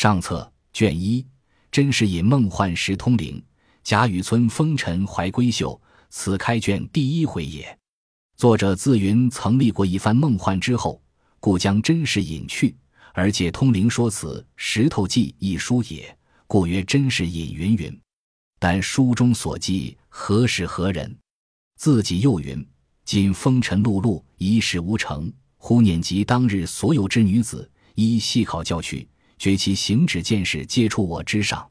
上册卷一，真是引梦幻时通灵。贾雨村风尘怀闺秀，此开卷第一回也。作者自云曾历过一番梦幻之后，故将真实隐去，而借通灵说此《石头记》一书也，故曰真实隐云云。但书中所记何时何人？自己又云：今风尘碌碌，一事无成。忽念及当日所有之女子，一细考教去，觉其行止见识皆出我之上。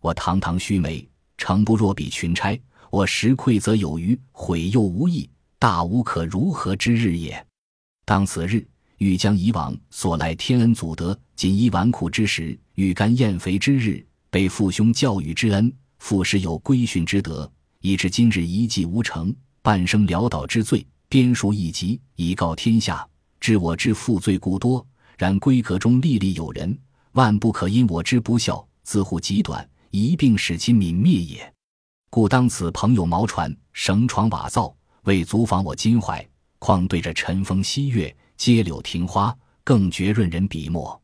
我堂堂须眉，诚不若比群差。我实愧则有余，悔又无益，大无可如何之日也。当此日，欲将以往所来天恩祖德，锦衣纨绔之时，欲甘厌肥之日，被父兄教育之恩，父师有规训之德，以致今日一计无成，半生潦倒之罪，编书一集，以告天下。知我之负罪故多，然闺阁中历历有人，万不可因我之不孝，自护极短，一并使其泯灭也。故当此朋友毛船绳床瓦灶，为足访我襟怀，况对着晨风夕月，阶柳庭花，更觉润人笔墨。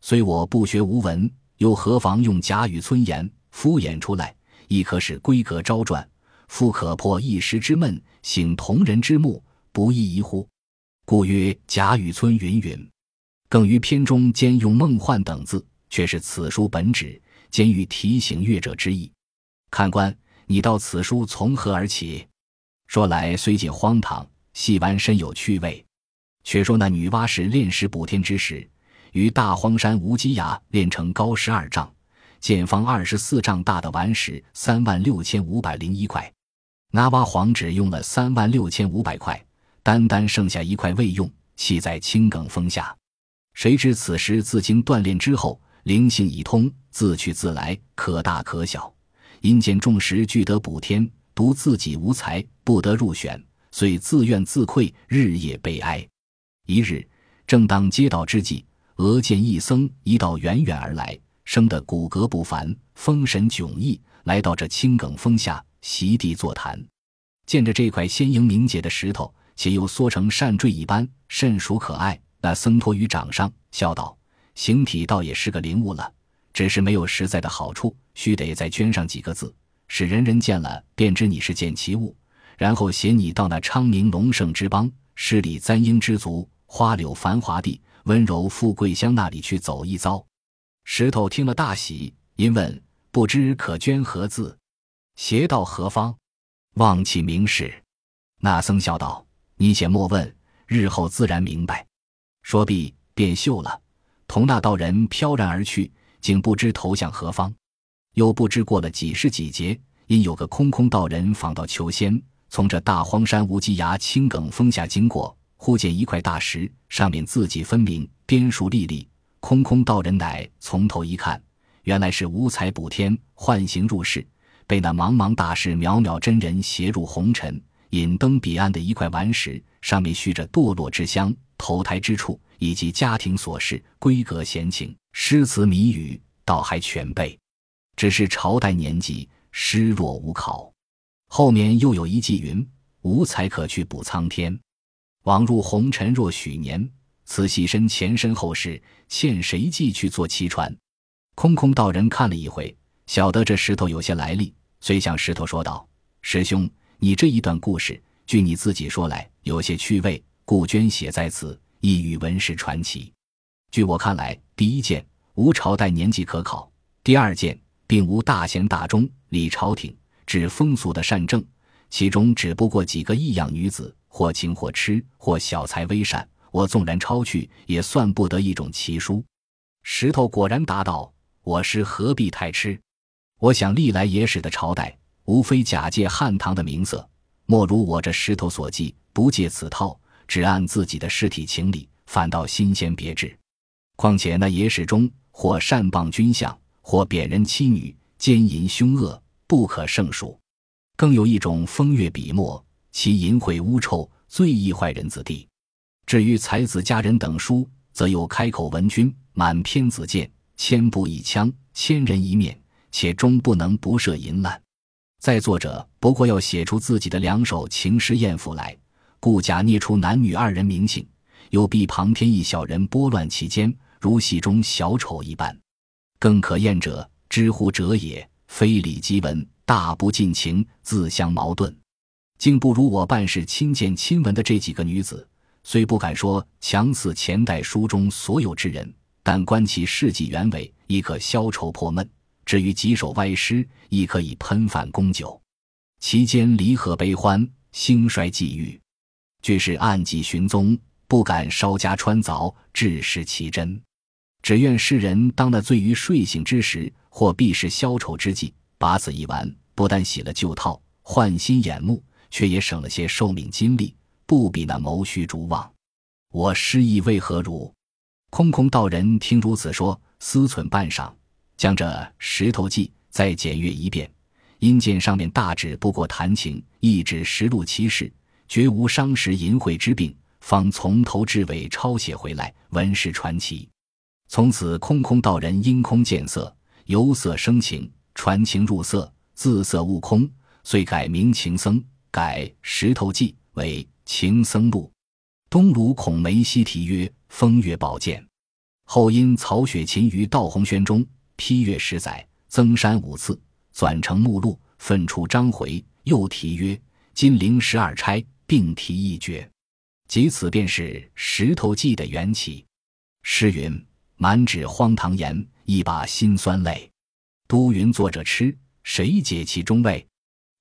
虽我不学无闻，又何妨用贾语村言敷衍出来，亦可使闺阁昭传，复可破一时之闷，醒同人之目，不亦宜乎？故曰贾雨村云云，更于篇中兼用梦幻等字，却是此书本旨，兼于提醒阅者之意。看官，你道此书从何而起？说来虽近荒唐，细玩深有趣味。却说那女娲氏炼石补天之时，于大荒山无稽崖炼成高十二丈、见方二十四丈大的顽石三万六千五百零一块，那挖黄纸用了三万六千五百块。单单剩下一块未用，弃在青埂峰下。谁知此时自经锻炼之后，灵性已通，自去自来，可大可小。因见众石俱得补天，独自己无才，不得入选，遂自怨自愧，日夜悲哀。一日，正当接道之际，俄见一僧一道远远而来，生得骨骼不凡，风神迥异，来到这青埂峰下席地坐谈。见着这块鲜莹明洁的石头。且又缩成扇坠一般，甚属可爱。那僧托于掌上，笑道：“形体倒也是个灵物了，只是没有实在的好处，须得再镌上几个字，使人人见了便知你是见其物。然后携你到那昌明隆盛之邦、十里簪缨之族、花柳繁华地、温柔富贵乡那里去走一遭。”石头听了大喜，因问：“不知可捐何字？携到何方？望其明示。”那僧笑道。你且莫问，日后自然明白。说毕，便秀了，同那道人飘然而去，竟不知投向何方。又不知过了几时几节，因有个空空道人访到求仙，从这大荒山无稽崖青埂峰下经过，忽见一块大石，上面字迹分明，边数历历。空空道人乃从头一看，原来是五彩补天，幻形入世，被那茫茫大士渺渺真人携入红尘。引登彼岸的一块顽石，上面续着堕落之乡、投胎之处以及家庭琐事、闺阁闲情、诗词谜语，倒还全备。只是朝代年纪，失若无考。后面又有一句云：“无才可去补苍天，枉入红尘若许年。此系身前身后事，欠谁记去做七传？”空空道人看了一回，晓得这石头有些来历，遂向石头说道：“师兄。”你这一段故事，据你自己说来，有些趣味，故捐写在此，意与文史传奇。据我看来，第一件无朝代年纪可考；第二件并无大贤大忠理朝廷治风俗的善政，其中只不过几个异样女子，或情或痴，或小才微善。我纵然抄去，也算不得一种奇书。石头果然答道：“我师何必太痴？我想历来野史的朝代。”无非假借汉唐的名色，莫如我这石头所记，不借此套，只按自己的尸体情理，反倒新鲜别致。况且那野史中，或善谤君相，或贬人妻女，奸淫凶恶，不可胜数。更有一种风月笔墨，其淫秽污臭，最易坏人子弟。至于才子佳人等书，则有开口闻君，满篇子见，千步一枪，千人一面，且终不能不涉淫滥。在作者不过要写出自己的两首情诗艳赋来，故假捏出男女二人名姓，又必旁添一小人拨乱其间，如戏中小丑一般。更可厌者，知乎者也，非礼即文，大不尽情，自相矛盾，竟不如我办事亲见亲闻的这几个女子。虽不敢说强似前代书中所有之人，但观其事迹原委，亦可消愁破闷。至于几首歪诗，亦可以喷饭供酒。其间离合悲欢，兴衰际遇，俱是暗记寻踪，不敢稍加穿凿，致失其真。只愿世人当那醉于睡醒之时，或必是消愁之际，把此一玩，不但洗了旧套，换新眼目，却也省了些寿命精力。不比那谋虚逐妄，我失意为何如？空空道人听如此说，思忖半晌，将这《石头记》再检阅一遍，因见上面大致不过谈情，一指实录其事，绝无伤时淫秽之病，方从头至尾抄写回来，文史传奇。从此空空道人因空见色，由色生情，传情入色，自色悟空，遂改名情僧，改《石头记》为。情僧录，东鲁孔梅西题曰《风月宝鉴》，后因曹雪芹于道洪轩中批阅十载，增删五次，转成目录，分出章回，又题曰《金陵十二钗》，并题一绝。即此便是《石头记》的缘起。诗云：“满纸荒唐言，一把辛酸泪。都云作者痴，谁解其中味？”《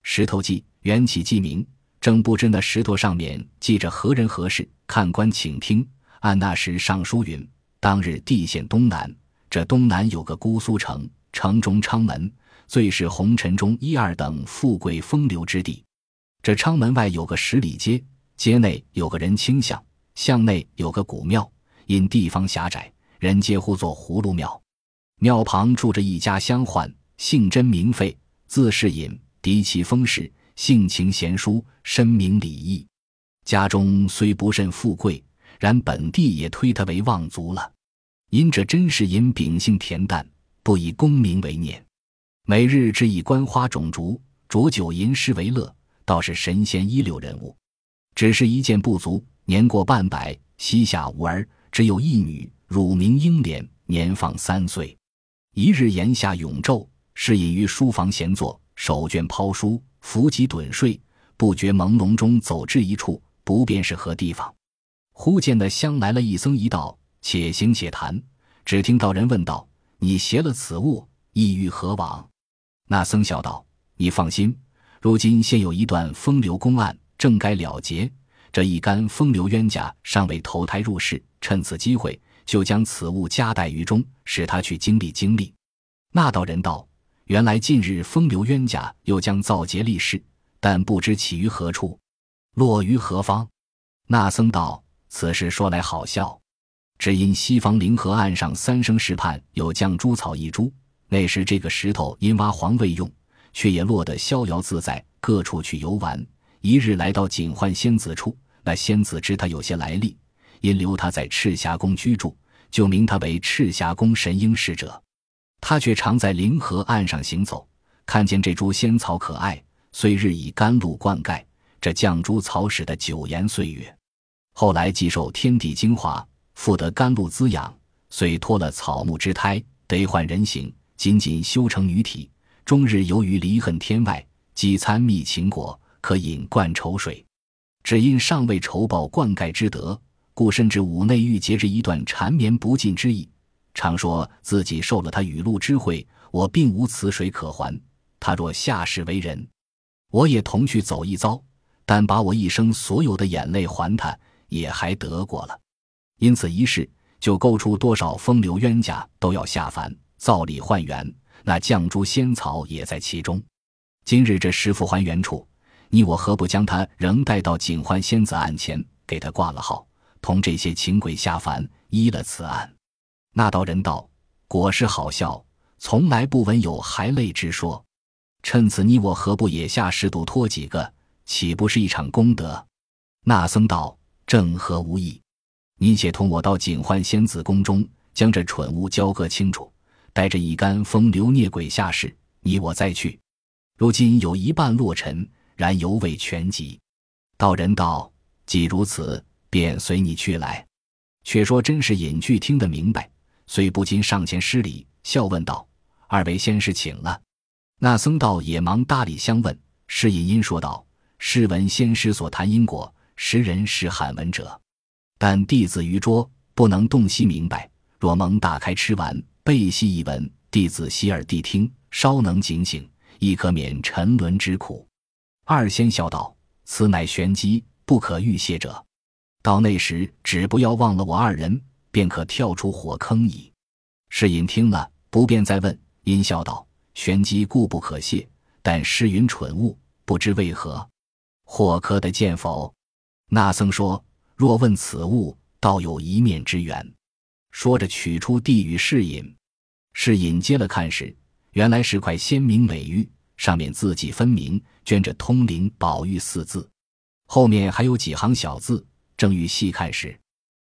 石头记》缘起记名。正不知那石头上面记着何人何事，看官请听。按那时上书云：当日地陷东南，这东南有个姑苏城，城中昌门，最是红尘中一二等富贵风流之地。这昌门外有个十里街，街内有个人清巷，巷内有个古庙。因地方狭窄，人皆呼作葫芦庙。庙旁住着一家乡宦，姓甄名费，字世隐，嫡其封氏。性情贤淑，深明礼义，家中虽不甚富贵，然本地也推他为望族了。因这甄士隐秉性恬淡，不以功名为念，每日只以观花种竹、浊酒吟诗为乐，倒是神仙一流人物。只是一件不足，年过半百，膝下无儿，只有一女，乳名英莲，年方三岁。一日檐下永昼，是隐于书房闲坐，手卷抛书。伏击盹睡，不觉朦胧中走至一处，不便是何地方。忽见得乡来了一僧一道，且行且谈。只听道人问道：“你携了此物，意欲何往？”那僧笑道：“你放心，如今现有一段风流公案，正该了结。这一干风流冤家尚未投胎入世，趁此机会，就将此物夹带于中，使他去经历经历。”那道人道。原来近日风流冤家又将造劫立誓，但不知起于何处，落于何方。那僧道：“此事说来好笑，只因西方灵河岸上三生石畔有绛珠草一株，那时这个石头因挖黄未用，却也落得逍遥自在，各处去游玩。一日来到锦幻仙子处，那仙子知他有些来历，因留他在赤霞宫居住，就名他为赤霞宫神瑛侍者。”他却常在灵河岸上行走，看见这株仙草可爱，虽日以甘露灌溉，这绛珠草使得久延岁月。后来既受天地精华，复得甘露滋养，遂脱了草木之胎，得换人形，仅仅修成女体，终日游于离恨天外，几餐蜜情果，可饮灌愁水。只因尚未酬报灌溉之德，故甚至五内欲结着一段缠绵不尽之意。常说自己受了他雨露之惠，我并无此水可还。他若下世为人，我也同去走一遭，但把我一生所有的眼泪还他，也还得过了。因此一事，就勾出多少风流冤家都要下凡造理换元，那绛珠仙草也在其中。今日这师傅还原处，你我何不将他仍带到警幻仙子案前，给他挂了号，同这些情鬼下凡依了此案。那道人道：“果是好笑，从来不闻有还泪之说。趁此，你我何不也下十度托几个，岂不是一场功德？”那僧道：“正合无益。你且同我到警幻仙子宫中，将这蠢物交割清楚，带着一干风流孽鬼下世，你我再去。如今有一半落尘，然犹未全集。”道人道：“既如此，便随你去来。却说真是隐居听得明白。”虽不禁上前施礼，笑问道：“二位先师请了。”那僧道也忙搭理相问。释隐因说道：“试闻先师所谈因果，识人是罕闻者。但弟子愚拙，不能洞悉明白。若蒙打开吃完，背细一闻，弟子洗耳谛听，稍能警醒，亦可免沉沦之苦。”二仙笑道：“此乃玄机，不可预泄者。到那时，只不要忘了我二人，便可跳出火坑矣。”世隐听了，不便再问，因笑道：“玄机固不可泄，但诗云蠢物。”不知为何，或可得见否？那僧说：“若问此物，倒有一面之缘。”说着，取出递与侍隐。侍隐接了看时，原来是块鲜明美玉，上面字迹分明，镌着“通灵宝玉”四字，后面还有几行小字。正欲细看时，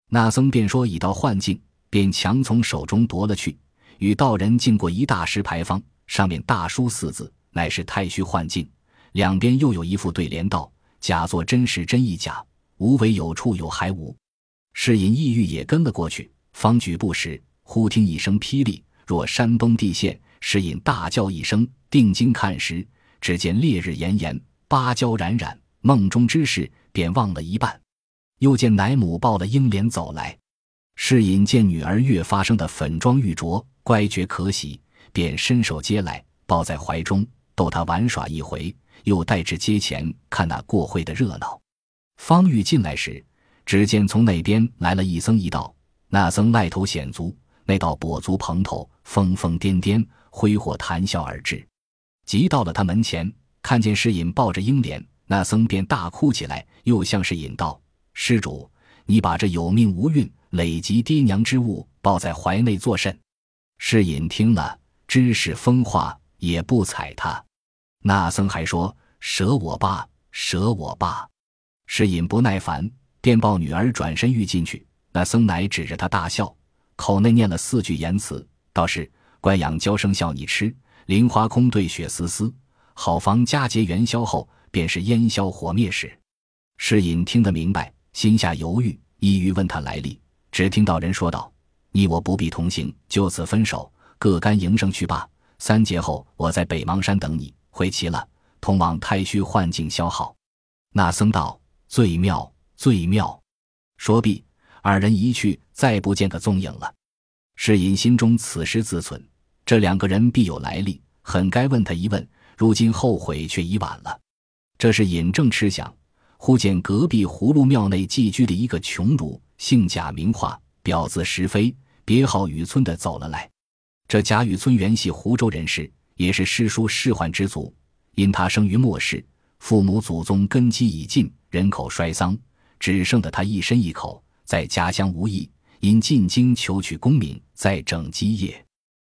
那僧便说已到幻境，便强从手中夺了去。与道人经过一大石牌坊，上面大书四字，乃是“太虚幻境”。两边又有一副对联道：“假作真实真亦假，无为有处有还无。”世隐意欲也跟了过去，方举步时，忽听一声霹雳，若山崩地陷。是隐大叫一声，定睛看时，只见烈日炎炎，芭蕉冉冉，梦中之事便忘了一半。又见奶母抱了英莲走来，是隐见女儿越发生的粉妆玉琢，乖觉可喜，便伸手接来，抱在怀中，逗她玩耍一回。又带至街前看那过会的热闹。方玉进来时，只见从那边来了一僧一道。那僧赖头显足，那道跛足蓬头，疯疯癫癫，挥霍谈笑而至。即到了他门前，看见世隐抱着英莲，那僧便大哭起来，又向世隐道：“施主，你把这有命无运、累及爹娘之物抱在怀内作甚？”世隐听了，知是疯话，也不睬他。那僧还说：“舍我吧，舍我吧。”世隐不耐烦，便抱女儿转身欲进去。那僧乃指着他大笑，口内念了四句言辞，道是：“官养娇生笑你痴，林花空对雪丝丝。好房佳节元宵后，便是烟消火灭时。”世隐听得明白，心下犹豫，意欲问他来历。只听到人说道：“你我不必同行，就此分手，各干营生去罢。三节后，我在北邙山等你。”回齐了，通往太虚幻境消耗。那僧道：“最妙，最妙。”说毕，二人一去，再不见个踪影了。世隐心中此时自忖：这两个人必有来历，很该问他一问。如今后悔却已晚了。这是尹正痴想，忽见隔壁葫芦庙内寄居的一个穷儒，姓贾名化，表字石飞，别号雨村的走了来。这贾雨村原系湖州人士。也是诗书仕宦之族，因他生于末世，父母祖宗根基已尽，人口衰丧，只剩得他一身一口，在家乡无益，因进京求取功名，再整基业。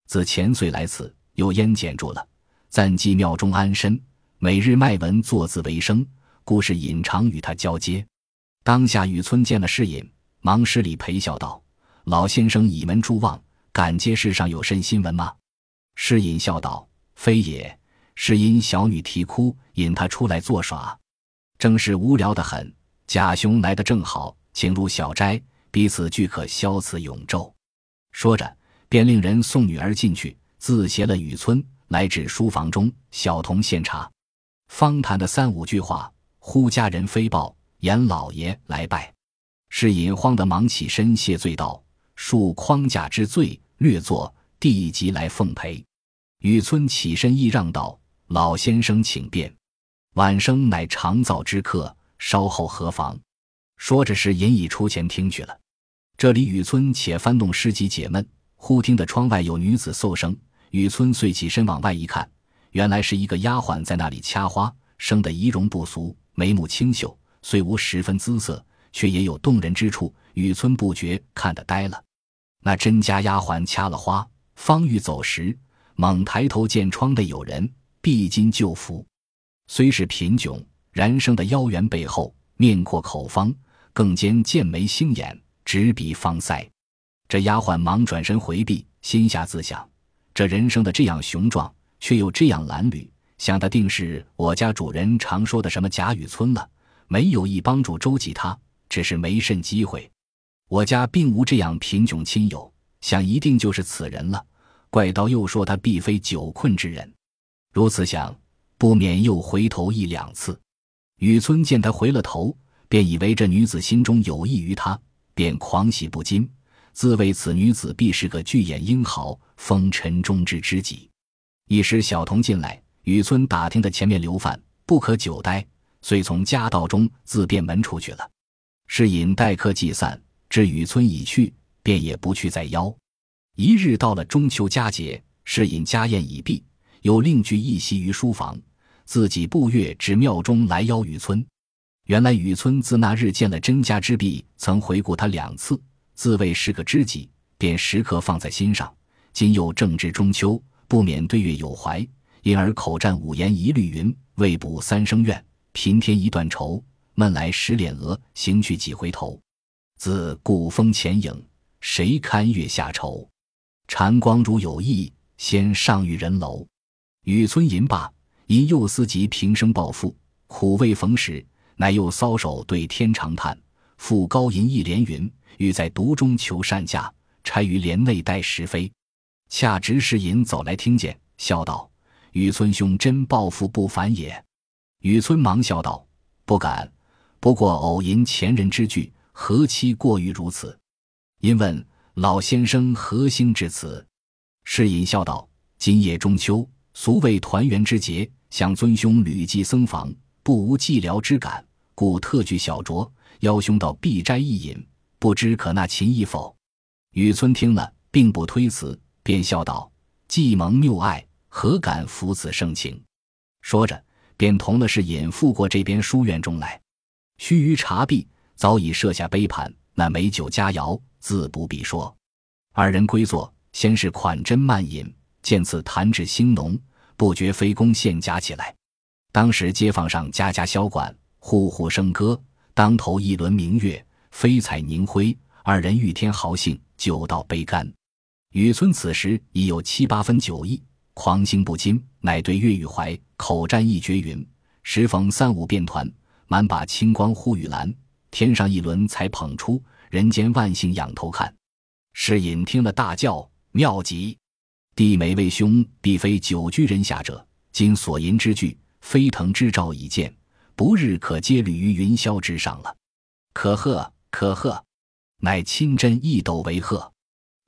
自前岁来此，有烟减住了，暂寄庙中安身，每日卖文作字为生，故事隐常与他交接。当下雨村见了世隐，忙施礼陪笑道：“老先生倚门祝望，敢接世上有甚新闻吗？”世隐笑道。非也，是因小女啼哭，引他出来作耍，正是无聊的很。贾兄来的正好，请入小斋，彼此俱可消此永昼。说着，便令人送女儿进去，自携了雨村来至书房中，小童献茶。方谈的三五句话，忽家人飞报严老爷来拜。是引慌的忙起身谢罪道：“恕框架之罪，略作，弟即来奉陪。”雨村起身揖让道：“老先生请便，晚生乃长造之客，稍后何妨？”说着，是隐已出前听去了。这里雨村且翻动诗集解闷，忽听得窗外有女子嗽声。雨村遂起身往外一看，原来是一个丫鬟在那里掐花，生得仪容不俗，眉目清秀，虽无十分姿色，却也有动人之处。雨村不觉看得呆了。那甄家丫鬟掐了花，方欲走时。猛抬头见窗内有人，必襟旧服，虽是贫窘，然生的腰圆背厚，面阔口方，更兼剑眉星眼，直鼻方腮。这丫鬟忙转身回避，心下自想：这人生的这样雄壮，却又这样褴褛，想他定是我家主人常说的什么贾雨村了。没有意帮助周济他，只是没甚机会。我家并无这样贫穷亲友，想一定就是此人了。怪道又说他必非久困之人。如此想，不免又回头一两次。雨村见他回了头，便以为这女子心中有意于他，便狂喜不禁，自谓此女子必是个巨眼英豪，风尘中之知己。一时小童进来，雨村打听的前面留饭，不可久待，遂从家道中自便门出去了。是引待客既散，知雨村已去，便也不去再邀。一日到了中秋佳节，是引家宴已毕，又另具一席于书房，自己步月至庙中来邀雨村。原来雨村自那日见了甄家之婢，曾回顾他两次，自谓是个知己，便时刻放在心上。今又正值中秋，不免对月有怀，因而口占五言一律云：未卜三生愿，平添一段愁。闷来十脸额，行去几回头。自古风前影，谁堪月下愁？禅光如有意，先上玉人楼。雨村吟罢，因又思及平生抱负，苦未逢时，乃又搔首对天长叹。复高吟一联云：欲在独中求善价，差于帘内待时飞。恰值世隐走来听见，笑道：“雨村兄真抱负不凡也。”雨村忙笑道：“不敢。”不过偶吟前人之句，何期过于如此？因问老先生何兴至此？是隐笑道：“今夜中秋，俗谓团圆之节，想尊兄旅寄僧房，不无寂寥之感，故特具小酌，邀兄到碧斋一饮，不知可纳秦意否？”雨村听了，并不推辞，便笑道：“既蒙谬爱，何敢负此盛情？”说着，便同了是隐赴过这边书院中来。须臾茶毕，早已设下杯盘，那美酒佳肴自不必说。二人归坐，先是款斟慢饮，见此弹指兴浓，不觉飞弓献夹起来。当时街坊上家家箫管，户户笙歌，当头一轮明月，飞彩凝辉。二人欲添豪兴，酒到杯干。雨村此时已有七八分酒意，狂兴不禁，乃对岳玉怀口占一绝云：“时逢三五便团。”满把青光忽雨蓝，天上一轮才捧出，人间万幸仰头看。世隐听了大叫：“妙极！弟每位兄必非久居人下者，今所吟之句，飞腾之兆已见，不日可接履于云霄之上了。可贺可贺！乃亲真一斗为贺。”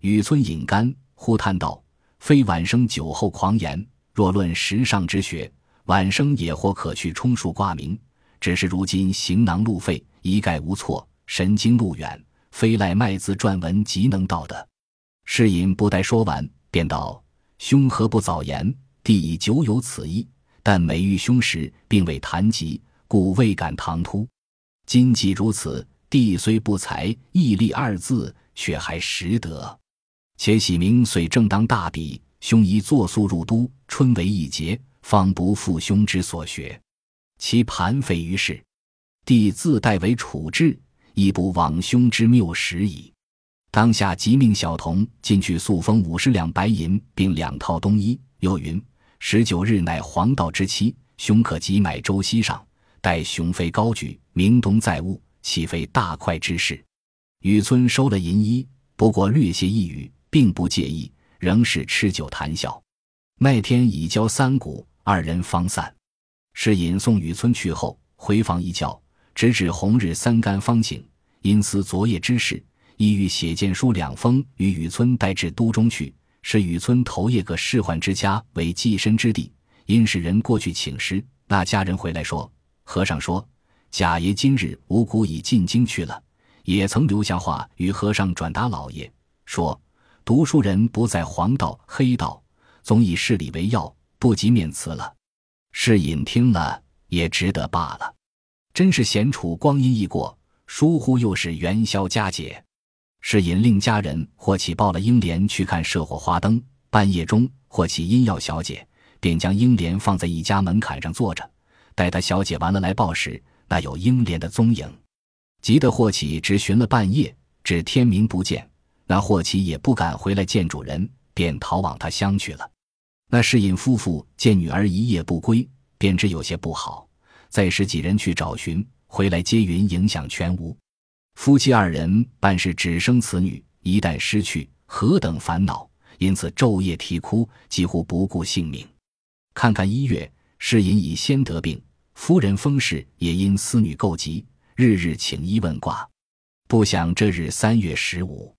雨村饮干，忽叹道：“非晚生酒后狂言，若论时尚之学，晚生也或可去充数挂名。”只是如今行囊路废，一概无措，神经路远，非赖卖字撰文即能到的。世隐不待说完，便道：“兄何不早言？弟已久有此意，但每遇兄时，并未谈及，故未敢唐突。今既如此，弟虽不才，毅力二字却还识得。且喜明虽正当大比，兄宜作速入都，春为一节，方不负兄之所学。”其盘废于世，弟自代为处置，亦不枉兄之谬识矣。当下即命小童进去速封五十两白银，并两套冬衣。又云：十九日乃黄道之期，兄可即买舟西上，待雄飞高举，明冬载物，岂非大快之事？雨村收了银衣，不过略谢一语，并不介意，仍是吃酒谈笑。那天已交三鼓，二人方散。是引送雨村去后，回房一觉，直至红日三竿方醒。因思昨夜之事，意欲写荐书两封，与雨村带至都中去。是雨村头一个仕宦之家为寄身之地，因使人过去请示。那家人回来说，和尚说贾爷今日无辜已进京去了，也曾留下话与和尚转达老爷，说读书人不在黄道黑道，总以事理为要，不及面辞了。是隐听了也值得罢了，真是闲处光阴易过，疏忽又是元宵佳节。是隐令家人霍启抱了英莲去看社火花灯，半夜中霍启因要小姐，便将英莲放在一家门槛上坐着，待他小姐完了来报时，那有英莲的踪影。急得霍启直寻了半夜，至天明不见，那霍启也不敢回来见主人，便逃往他乡去了。那世隐夫妇见女儿一夜不归，便知有些不好，再使几人去找寻，回来皆云影响全无。夫妻二人办事只生此女，一旦失去，何等烦恼！因此昼夜啼哭，几乎不顾性命。看看一月，世隐已先得病，夫人封氏也因思女构疾，日日请医问卦。不想这日三月十五，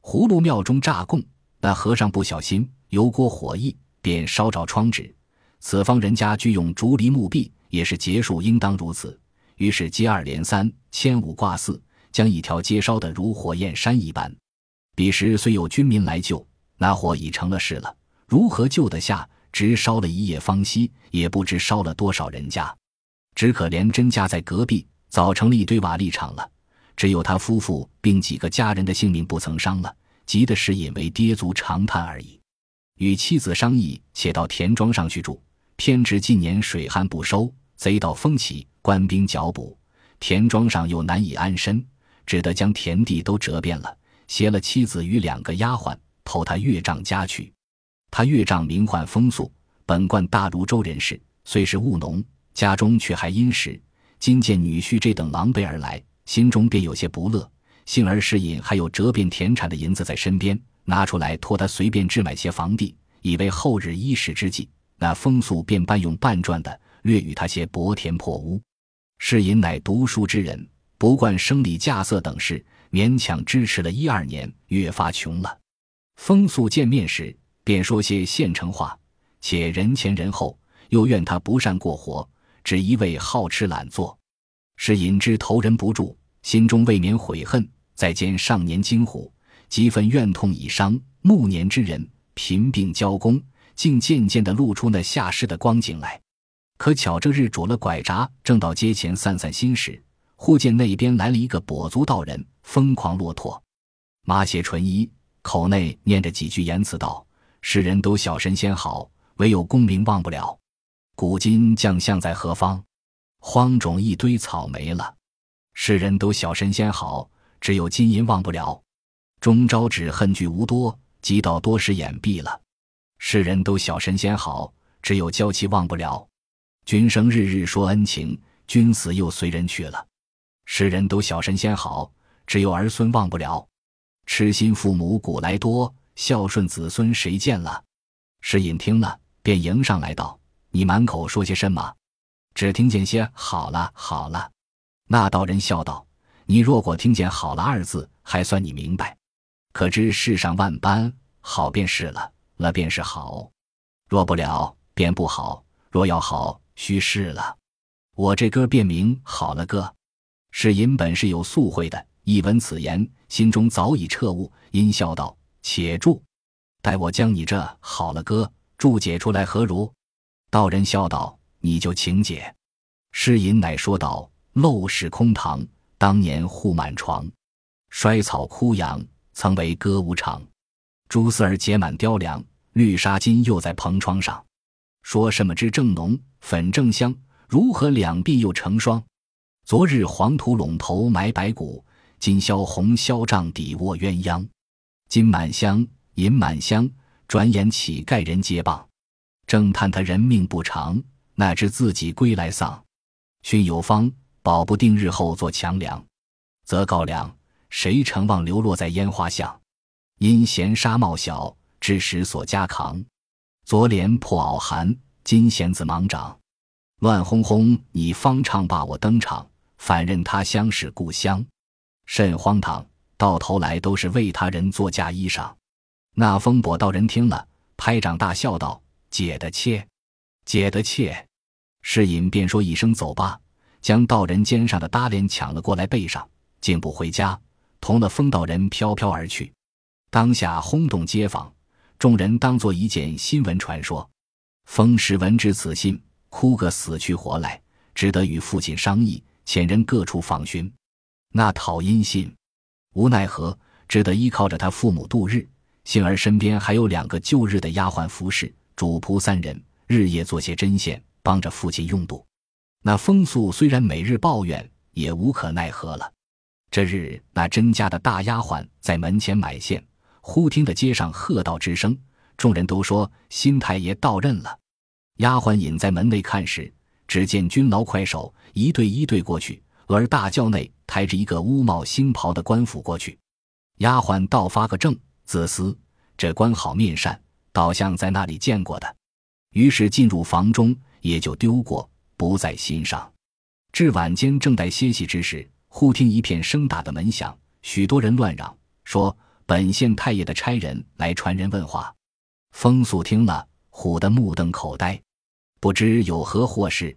葫芦庙中炸供，那和尚不小心油锅火溢，便烧着窗纸。此方人家俱用竹篱木壁，也是结束应当如此。于是接二连三，千五挂四，将一条街烧得如火焰山一般。彼时虽有军民来救，那火已成了事了，如何救得下？直烧了一夜方息，也不知烧了多少人家。只可怜甄家在隔壁，早成了一堆瓦砾场了。只有他夫妇并几个家人的性命不曾伤了，急的是引为跌足长叹而已。与妻子商议，且到田庄上去住。偏值近年水旱不收，贼盗风起，官兵剿捕，田庄上又难以安身，只得将田地都折遍了，携了妻子与两个丫鬟，投他岳丈家去。他岳丈名唤风素，本贯大泸州人士，虽是务农，家中却还殷实。今见女婿这等狼狈而来。心中便有些不乐，幸而世隐还有折遍田产的银子在身边，拿出来托他随便置买些房地，以为后日衣食之计。那风俗便半用半赚的，略与他些薄田破屋。世隐乃读书之人，不惯生理架色等事，勉强支持了一二年，越发穷了。风素见面时，便说些现成话，且人前人后，又怨他不善过活，只一味好吃懒做。是引之投人不住，心中未免悔恨。再见上年惊虎，几分怨痛已伤。暮年之人，贫病交工，竟渐渐地露出那下世的光景来。可巧这日拄了拐杖，正到街前散散心时，忽见那边来了一个跛足道人，疯狂落拓，马鞋纯衣，口内念着几句言辞道：“世人都小神仙好，唯有功名忘不了。古今将相在何方？”荒冢一堆草没了，世人都小神仙好，只有金银忘不了。终朝只恨聚无多，及到多时眼闭了。世人都小神仙好，只有娇妻忘不了。君生日日说恩情，君死又随人去了。世人都小神仙好，只有儿孙忘不了。痴心父母古来多，孝顺子孙谁见了？石隐听了，便迎上来道：“你满口说些什么？”只听见些“好了，好了。”那道人笑道：“你若果听见‘好了’二字，还算你明白。可知世上万般好便是了，了便是好；若不了，便不好；若要好，须是了。我这歌便名好了歌。”是隐本是有素慧的，一闻此言，心中早已彻悟，因笑道：“且住，待我将你这好了歌注解出来，何如？”道人笑道。你就请解。诗隐乃说道：“陋室空堂，当年户满床，衰草枯杨，曾为歌舞场。蛛丝儿结满雕梁，绿纱巾又在蓬窗上。说什么枝正浓，粉正香，如何两鬓又成霜？昨日黄土陇头埋白骨，今宵红绡帐底卧鸳鸯。金满箱，银满箱，转眼乞丐人皆谤。正叹他人命不长。”哪知自己归来丧，训有方，保不定日后做强梁，则告良，谁承望流落在烟花巷？因闲纱帽小，致使所加扛。昨怜破袄寒，今弦子忙长。乱哄哄，你方唱罢我登场，反认他乡是故乡，甚荒唐！到头来都是为他人做嫁衣裳。那风跛道人听了，拍掌大笑道：“解的切。”解得切，世隐便说一声走吧，将道人肩上的搭帘抢了过来背上，竟不回家，同了风道人飘飘而去。当下轰动街坊，众人当作一件新闻传说。风氏闻知此信，哭个死去活来，只得与父亲商议，遣人各处访寻。那讨阴信，无奈何，只得依靠着他父母度日。幸而身边还有两个旧日的丫鬟服侍，主仆三人。日夜做些针线，帮着父亲用度。那风素虽然每日抱怨，也无可奈何了。这日，那甄家的大丫鬟在门前买线，忽听得街上喝道之声，众人都说新太爷到任了。丫鬟隐在门内看时，只见军牢快手一对一对过去，而大轿内抬着一个乌帽星袍的官府过去。丫鬟倒发个怔，自思这官好面善，倒像在那里见过的。于是进入房中，也就丢过，不在心上。至晚间正待歇息之时，忽听一片声大的门响，许多人乱嚷，说本县太爷的差人来传人问话。风素听了，唬得目瞪口呆，不知有何祸事。